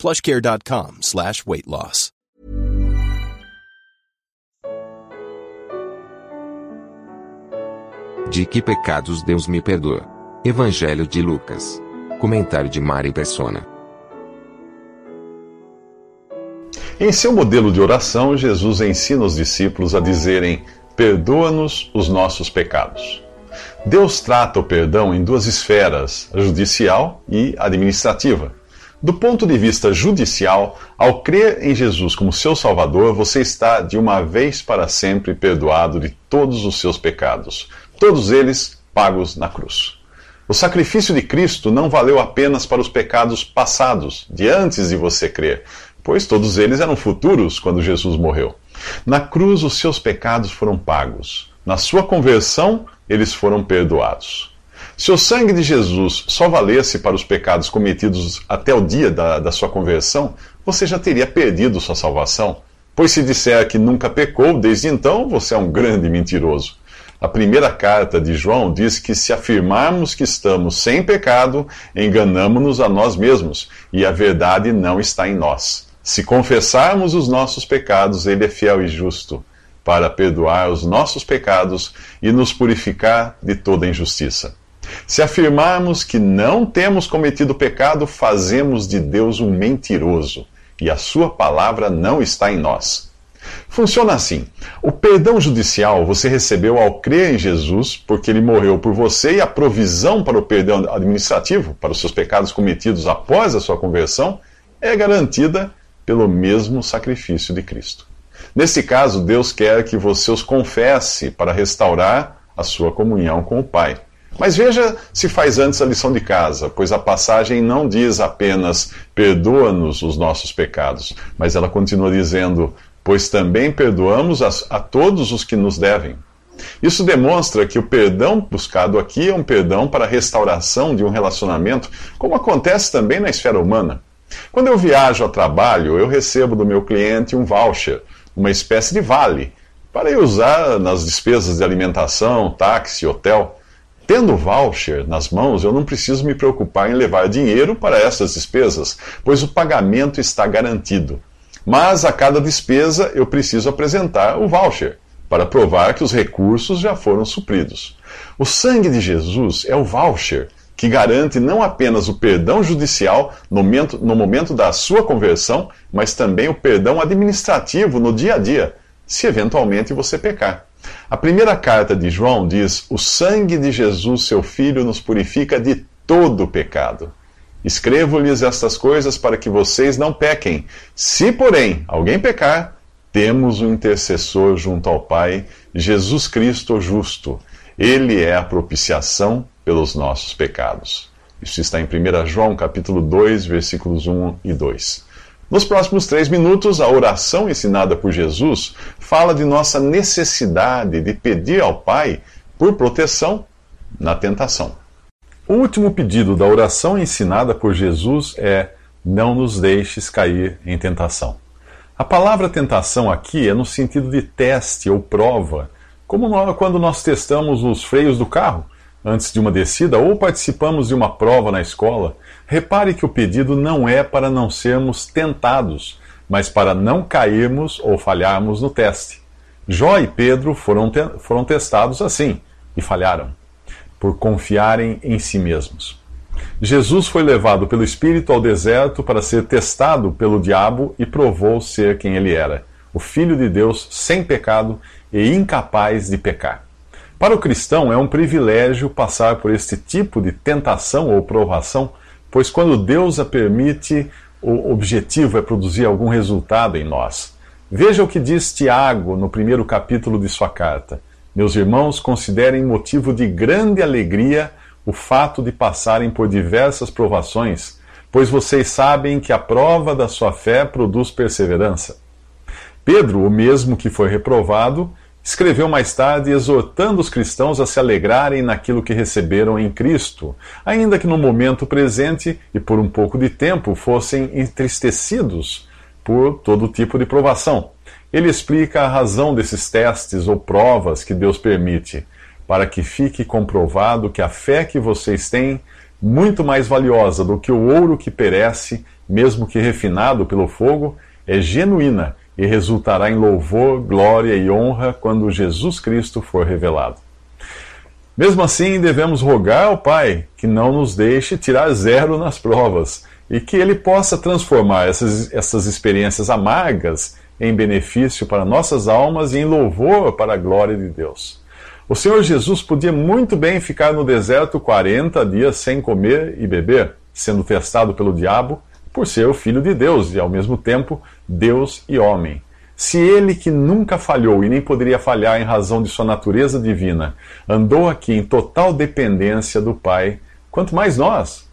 plushcare.com slash weight loss. De que pecados Deus me perdoa? Evangelho de Lucas. Comentário de Mari Persona. Em seu modelo de oração, Jesus ensina os discípulos a dizerem: Perdoa-nos os nossos pecados. Deus trata o perdão em duas esferas, a judicial e administrativa. Do ponto de vista judicial, ao crer em Jesus como seu Salvador, você está de uma vez para sempre perdoado de todos os seus pecados, todos eles pagos na cruz. O sacrifício de Cristo não valeu apenas para os pecados passados, de antes de você crer, pois todos eles eram futuros quando Jesus morreu. Na cruz, os seus pecados foram pagos. Na sua conversão, eles foram perdoados. Se o sangue de Jesus só valesse para os pecados cometidos até o dia da, da sua conversão, você já teria perdido sua salvação. Pois se disser que nunca pecou desde então, você é um grande mentiroso. A primeira carta de João diz que se afirmarmos que estamos sem pecado, enganamos-nos a nós mesmos e a verdade não está em nós. Se confessarmos os nossos pecados, Ele é fiel e justo para perdoar os nossos pecados e nos purificar de toda injustiça. Se afirmarmos que não temos cometido pecado, fazemos de Deus um mentiroso e a Sua palavra não está em nós. Funciona assim: o perdão judicial você recebeu ao crer em Jesus, porque ele morreu por você, e a provisão para o perdão administrativo, para os seus pecados cometidos após a sua conversão, é garantida pelo mesmo sacrifício de Cristo. Nesse caso, Deus quer que você os confesse para restaurar a sua comunhão com o Pai. Mas veja se faz antes a lição de casa, pois a passagem não diz apenas perdoa-nos os nossos pecados, mas ela continua dizendo, pois também perdoamos a, a todos os que nos devem. Isso demonstra que o perdão buscado aqui é um perdão para a restauração de um relacionamento, como acontece também na esfera humana. Quando eu viajo a trabalho, eu recebo do meu cliente um voucher, uma espécie de vale, para eu usar nas despesas de alimentação, táxi, hotel. Tendo voucher nas mãos, eu não preciso me preocupar em levar dinheiro para essas despesas, pois o pagamento está garantido. Mas a cada despesa eu preciso apresentar o voucher para provar que os recursos já foram supridos. O sangue de Jesus é o voucher que garante não apenas o perdão judicial no momento, no momento da sua conversão, mas também o perdão administrativo no dia a dia, se eventualmente você pecar. A primeira carta de João diz: O sangue de Jesus, seu Filho, nos purifica de todo pecado. Escrevo-lhes estas coisas para que vocês não pequem. Se, porém, alguém pecar, temos um intercessor junto ao Pai, Jesus Cristo justo. Ele é a propiciação pelos nossos pecados. Isso está em 1 João capítulo 2, versículos 1 e 2. Nos próximos três minutos, a oração ensinada por Jesus fala de nossa necessidade de pedir ao Pai por proteção na tentação. O último pedido da oração ensinada por Jesus é: Não nos deixes cair em tentação. A palavra tentação aqui é no sentido de teste ou prova, como quando nós testamos os freios do carro antes de uma descida ou participamos de uma prova na escola, repare que o pedido não é para não sermos tentados, mas para não cairmos ou falharmos no teste. Jó e Pedro foram, te foram testados assim e falharam, por confiarem em si mesmos. Jesus foi levado pelo Espírito ao deserto para ser testado pelo diabo e provou ser quem ele era, o Filho de Deus sem pecado e incapaz de pecar. Para o cristão é um privilégio passar por este tipo de tentação ou provação, pois quando Deus a permite, o objetivo é produzir algum resultado em nós. Veja o que diz Tiago no primeiro capítulo de sua carta. Meus irmãos, considerem motivo de grande alegria o fato de passarem por diversas provações, pois vocês sabem que a prova da sua fé produz perseverança. Pedro, o mesmo que foi reprovado, escreveu mais tarde exortando os cristãos a se alegrarem naquilo que receberam em Cristo, ainda que no momento presente e por um pouco de tempo fossem entristecidos por todo tipo de provação. Ele explica a razão desses testes ou provas que Deus permite, para que fique comprovado que a fé que vocês têm, muito mais valiosa do que o ouro que perece, mesmo que refinado pelo fogo, é genuína e resultará em louvor, glória e honra quando Jesus Cristo for revelado. Mesmo assim, devemos rogar ao Pai que não nos deixe tirar zero nas provas e que Ele possa transformar essas, essas experiências amargas em benefício para nossas almas e em louvor para a glória de Deus. O Senhor Jesus podia muito bem ficar no deserto 40 dias sem comer e beber, sendo testado pelo diabo por ser o Filho de Deus e, ao mesmo tempo, Deus e homem. Se ele, que nunca falhou e nem poderia falhar em razão de sua natureza divina, andou aqui em total dependência do Pai, quanto mais nós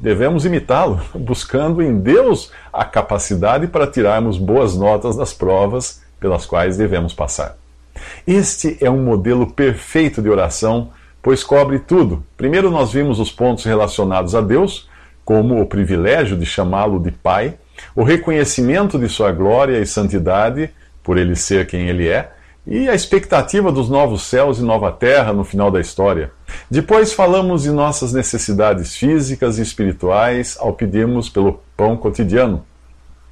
devemos imitá-lo, buscando em Deus a capacidade para tirarmos boas notas das provas pelas quais devemos passar. Este é um modelo perfeito de oração, pois cobre tudo. Primeiro, nós vimos os pontos relacionados a Deus, como o privilégio de chamá-lo de Pai, o reconhecimento de sua glória e santidade, por ele ser quem ele é, e a expectativa dos novos céus e nova terra no final da história. Depois falamos de nossas necessidades físicas e espirituais ao pedirmos pelo pão cotidiano,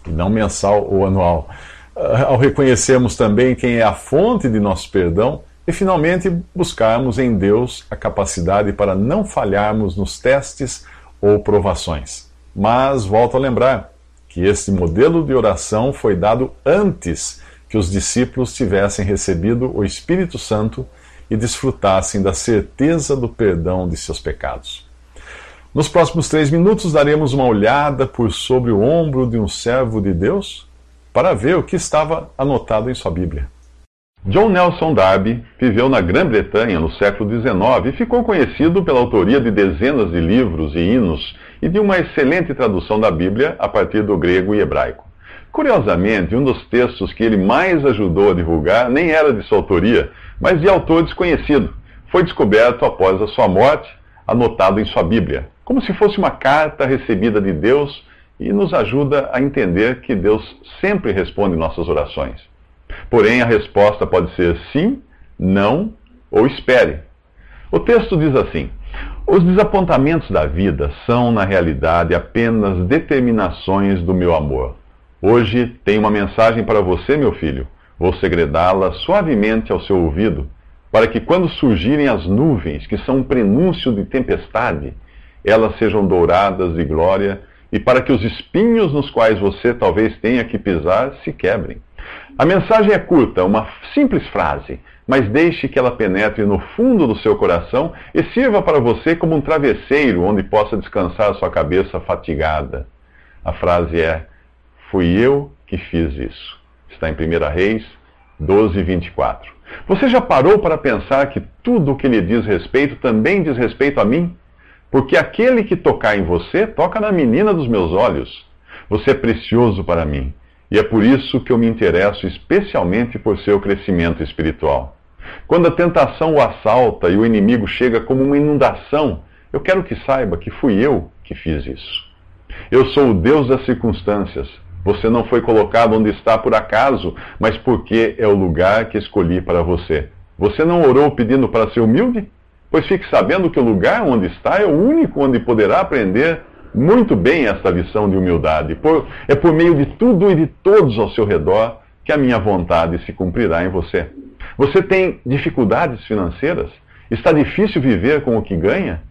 e não mensal ou anual. Ah, ao reconhecermos também quem é a fonte de nosso perdão e finalmente buscarmos em Deus a capacidade para não falharmos nos testes ou provações. Mas volto a lembrar que este modelo de oração foi dado antes que os discípulos tivessem recebido o Espírito Santo e desfrutassem da certeza do perdão de seus pecados. Nos próximos três minutos daremos uma olhada por sobre o ombro de um servo de Deus para ver o que estava anotado em sua Bíblia. John Nelson Darby viveu na Grã-Bretanha no século XIX e ficou conhecido pela autoria de dezenas de livros e hinos e de uma excelente tradução da Bíblia a partir do grego e hebraico. Curiosamente, um dos textos que ele mais ajudou a divulgar nem era de sua autoria, mas de autor desconhecido. Foi descoberto após a sua morte, anotado em sua Bíblia, como se fosse uma carta recebida de Deus e nos ajuda a entender que Deus sempre responde nossas orações. Porém, a resposta pode ser sim, não ou espere. O texto diz assim: Os desapontamentos da vida são, na realidade, apenas determinações do meu amor. Hoje tenho uma mensagem para você, meu filho. Vou segredá-la suavemente ao seu ouvido, para que quando surgirem as nuvens, que são um prenúncio de tempestade, elas sejam douradas de glória, e para que os espinhos nos quais você talvez tenha que pisar se quebrem. A mensagem é curta, uma simples frase, mas deixe que ela penetre no fundo do seu coração e sirva para você como um travesseiro onde possa descansar sua cabeça fatigada. A frase é: Fui eu que fiz isso. Está em 1 Reis 12, 24. Você já parou para pensar que tudo o que lhe diz respeito também diz respeito a mim? Porque aquele que tocar em você toca na menina dos meus olhos. Você é precioso para mim. E é por isso que eu me interesso especialmente por seu crescimento espiritual. Quando a tentação o assalta e o inimigo chega como uma inundação, eu quero que saiba que fui eu que fiz isso. Eu sou o Deus das circunstâncias. Você não foi colocado onde está por acaso, mas porque é o lugar que escolhi para você. Você não orou pedindo para ser humilde? Pois fique sabendo que o lugar onde está é o único onde poderá aprender muito bem esta lição de humildade. Por, é por meio de tudo e de todos ao seu redor que a minha vontade se cumprirá em você. Você tem dificuldades financeiras? Está difícil viver com o que ganha?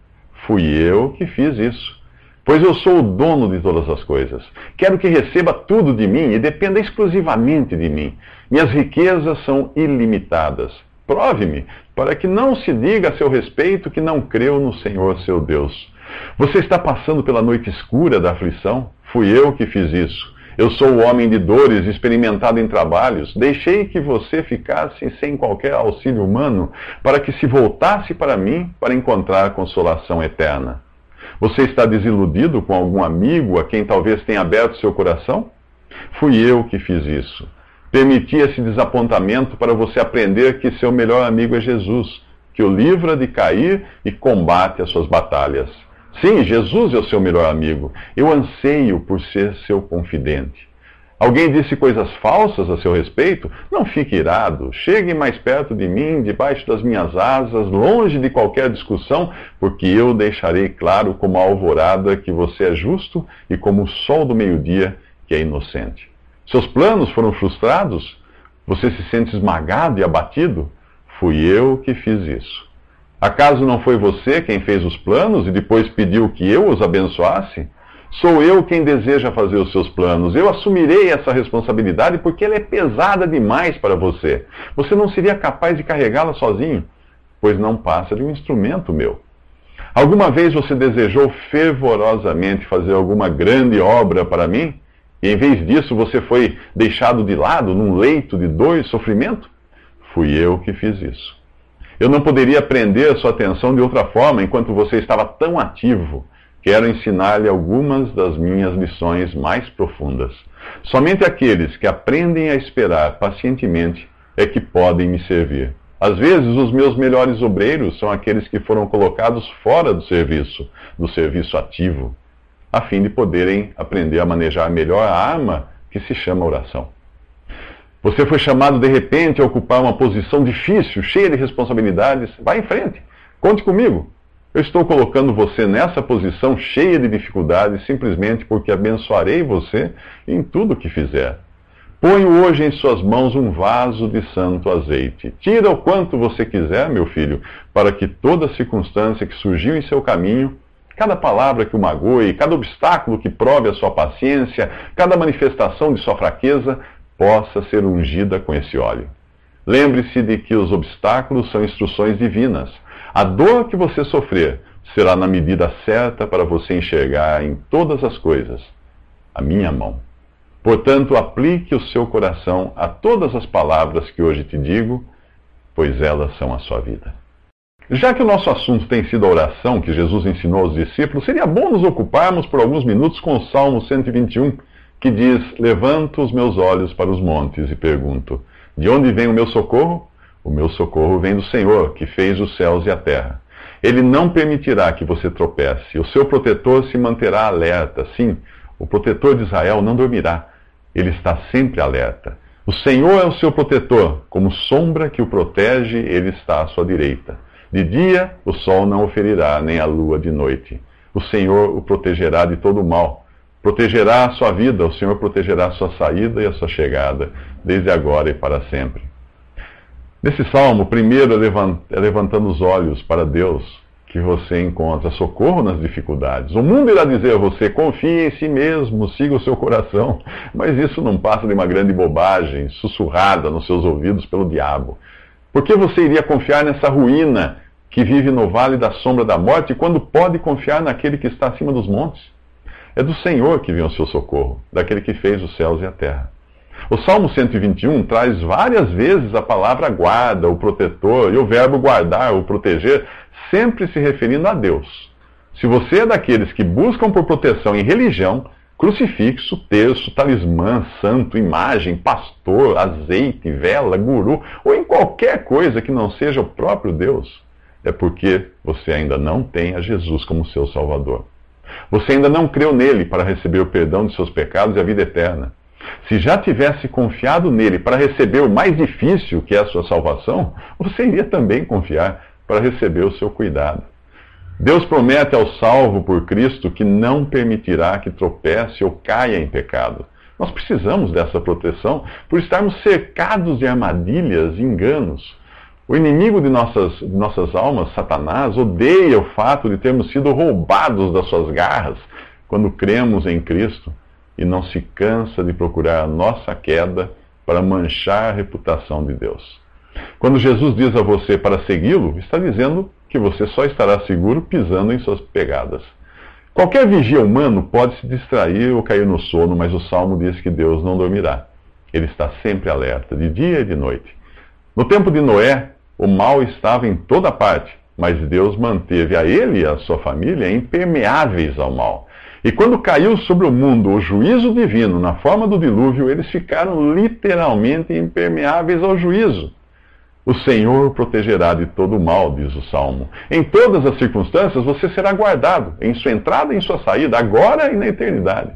Fui eu que fiz isso. Pois eu sou o dono de todas as coisas. Quero que receba tudo de mim e dependa exclusivamente de mim. Minhas riquezas são ilimitadas. Prove-me, para que não se diga a seu respeito que não creu no Senhor seu Deus. Você está passando pela noite escura da aflição? Fui eu que fiz isso. Eu sou o homem de dores, experimentado em trabalhos. Deixei que você ficasse sem qualquer auxílio humano, para que se voltasse para mim para encontrar consolação eterna. Você está desiludido com algum amigo a quem talvez tenha aberto seu coração? Fui eu que fiz isso. Permitir esse desapontamento para você aprender que seu melhor amigo é Jesus, que o livra de cair e combate as suas batalhas. Sim, Jesus é o seu melhor amigo. Eu anseio por ser seu confidente. Alguém disse coisas falsas a seu respeito? Não fique irado. Chegue mais perto de mim, debaixo das minhas asas, longe de qualquer discussão, porque eu deixarei claro como a alvorada que você é justo e como o sol do meio-dia que é inocente. Seus planos foram frustrados? Você se sente esmagado e abatido? Fui eu que fiz isso. Acaso não foi você quem fez os planos e depois pediu que eu os abençoasse? Sou eu quem deseja fazer os seus planos. Eu assumirei essa responsabilidade porque ela é pesada demais para você. Você não seria capaz de carregá-la sozinho, pois não passa de um instrumento meu. Alguma vez você desejou fervorosamente fazer alguma grande obra para mim? E em vez disso você foi deixado de lado num leito de dor e sofrimento? Fui eu que fiz isso. Eu não poderia prender a sua atenção de outra forma enquanto você estava tão ativo quero ensinar-lhe algumas das minhas lições mais profundas. Somente aqueles que aprendem a esperar pacientemente é que podem me servir. Às vezes, os meus melhores obreiros são aqueles que foram colocados fora do serviço, do serviço ativo, a fim de poderem aprender a manejar melhor a arma que se chama oração. Você foi chamado de repente a ocupar uma posição difícil, cheia de responsabilidades. Vá em frente. Conte comigo. Eu estou colocando você nessa posição cheia de dificuldades simplesmente porque abençoarei você em tudo que fizer. Ponho hoje em suas mãos um vaso de santo azeite. Tira o quanto você quiser, meu filho, para que toda circunstância que surgiu em seu caminho, cada palavra que o magoe, cada obstáculo que prove a sua paciência, cada manifestação de sua fraqueza, possa ser ungida com esse óleo. Lembre-se de que os obstáculos são instruções divinas a dor que você sofrer será na medida certa para você enxergar em todas as coisas a minha mão. Portanto, aplique o seu coração a todas as palavras que hoje te digo, pois elas são a sua vida. Já que o nosso assunto tem sido a oração que Jesus ensinou aos discípulos, seria bom nos ocuparmos por alguns minutos com o Salmo 121, que diz: Levanto os meus olhos para os montes e pergunto: De onde vem o meu socorro? O meu socorro vem do Senhor, que fez os céus e a terra. Ele não permitirá que você tropece. O seu protetor se manterá alerta. Sim, o protetor de Israel não dormirá. Ele está sempre alerta. O Senhor é o seu protetor, como sombra que o protege, ele está à sua direita. De dia o sol não o ferirá, nem a lua de noite. O Senhor o protegerá de todo o mal. Protegerá a sua vida, o Senhor protegerá a sua saída e a sua chegada, desde agora e para sempre. Nesse salmo, primeiro é, é levantando os olhos para Deus que você encontra socorro nas dificuldades. O mundo irá dizer a você: confie em si mesmo, siga o seu coração. Mas isso não passa de uma grande bobagem sussurrada nos seus ouvidos pelo diabo. Por que você iria confiar nessa ruína que vive no vale da sombra da morte quando pode confiar naquele que está acima dos montes? É do Senhor que vem o seu socorro, daquele que fez os céus e a terra. O Salmo 121 traz várias vezes a palavra guarda, o protetor, e o verbo guardar, o proteger, sempre se referindo a Deus. Se você é daqueles que buscam por proteção em religião, crucifixo, terço, talismã, santo, imagem, pastor, azeite, vela, guru, ou em qualquer coisa que não seja o próprio Deus, é porque você ainda não tem a Jesus como seu Salvador. Você ainda não creu nele para receber o perdão de seus pecados e a vida eterna. Se já tivesse confiado nele para receber o mais difícil, que é a sua salvação, você iria também confiar para receber o seu cuidado. Deus promete ao salvo por Cristo que não permitirá que tropece ou caia em pecado. Nós precisamos dessa proteção por estarmos cercados de armadilhas e enganos. O inimigo de nossas, de nossas almas, Satanás, odeia o fato de termos sido roubados das suas garras quando cremos em Cristo e não se cansa de procurar a nossa queda para manchar a reputação de Deus. Quando Jesus diz a você para segui-lo, está dizendo que você só estará seguro pisando em suas pegadas. Qualquer vigia humano pode se distrair ou cair no sono, mas o salmo diz que Deus não dormirá. Ele está sempre alerta, de dia e de noite. No tempo de Noé, o mal estava em toda parte, mas Deus manteve a ele e a sua família impermeáveis ao mal. E quando caiu sobre o mundo o juízo divino na forma do dilúvio, eles ficaram literalmente impermeáveis ao juízo. O Senhor protegerá de todo o mal, diz o Salmo. Em todas as circunstâncias você será guardado, em sua entrada e em sua saída, agora e na eternidade.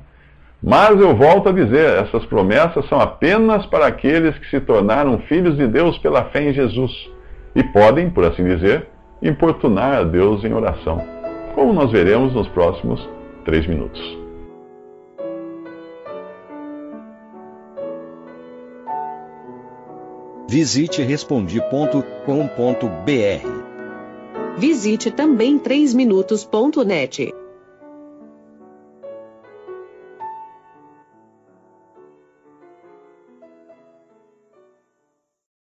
Mas eu volto a dizer, essas promessas são apenas para aqueles que se tornaram filhos de Deus pela fé em Jesus e podem, por assim dizer, importunar a Deus em oração, como nós veremos nos próximos três minutos. Visite respondi.com.br. Visite também 3minutos.net.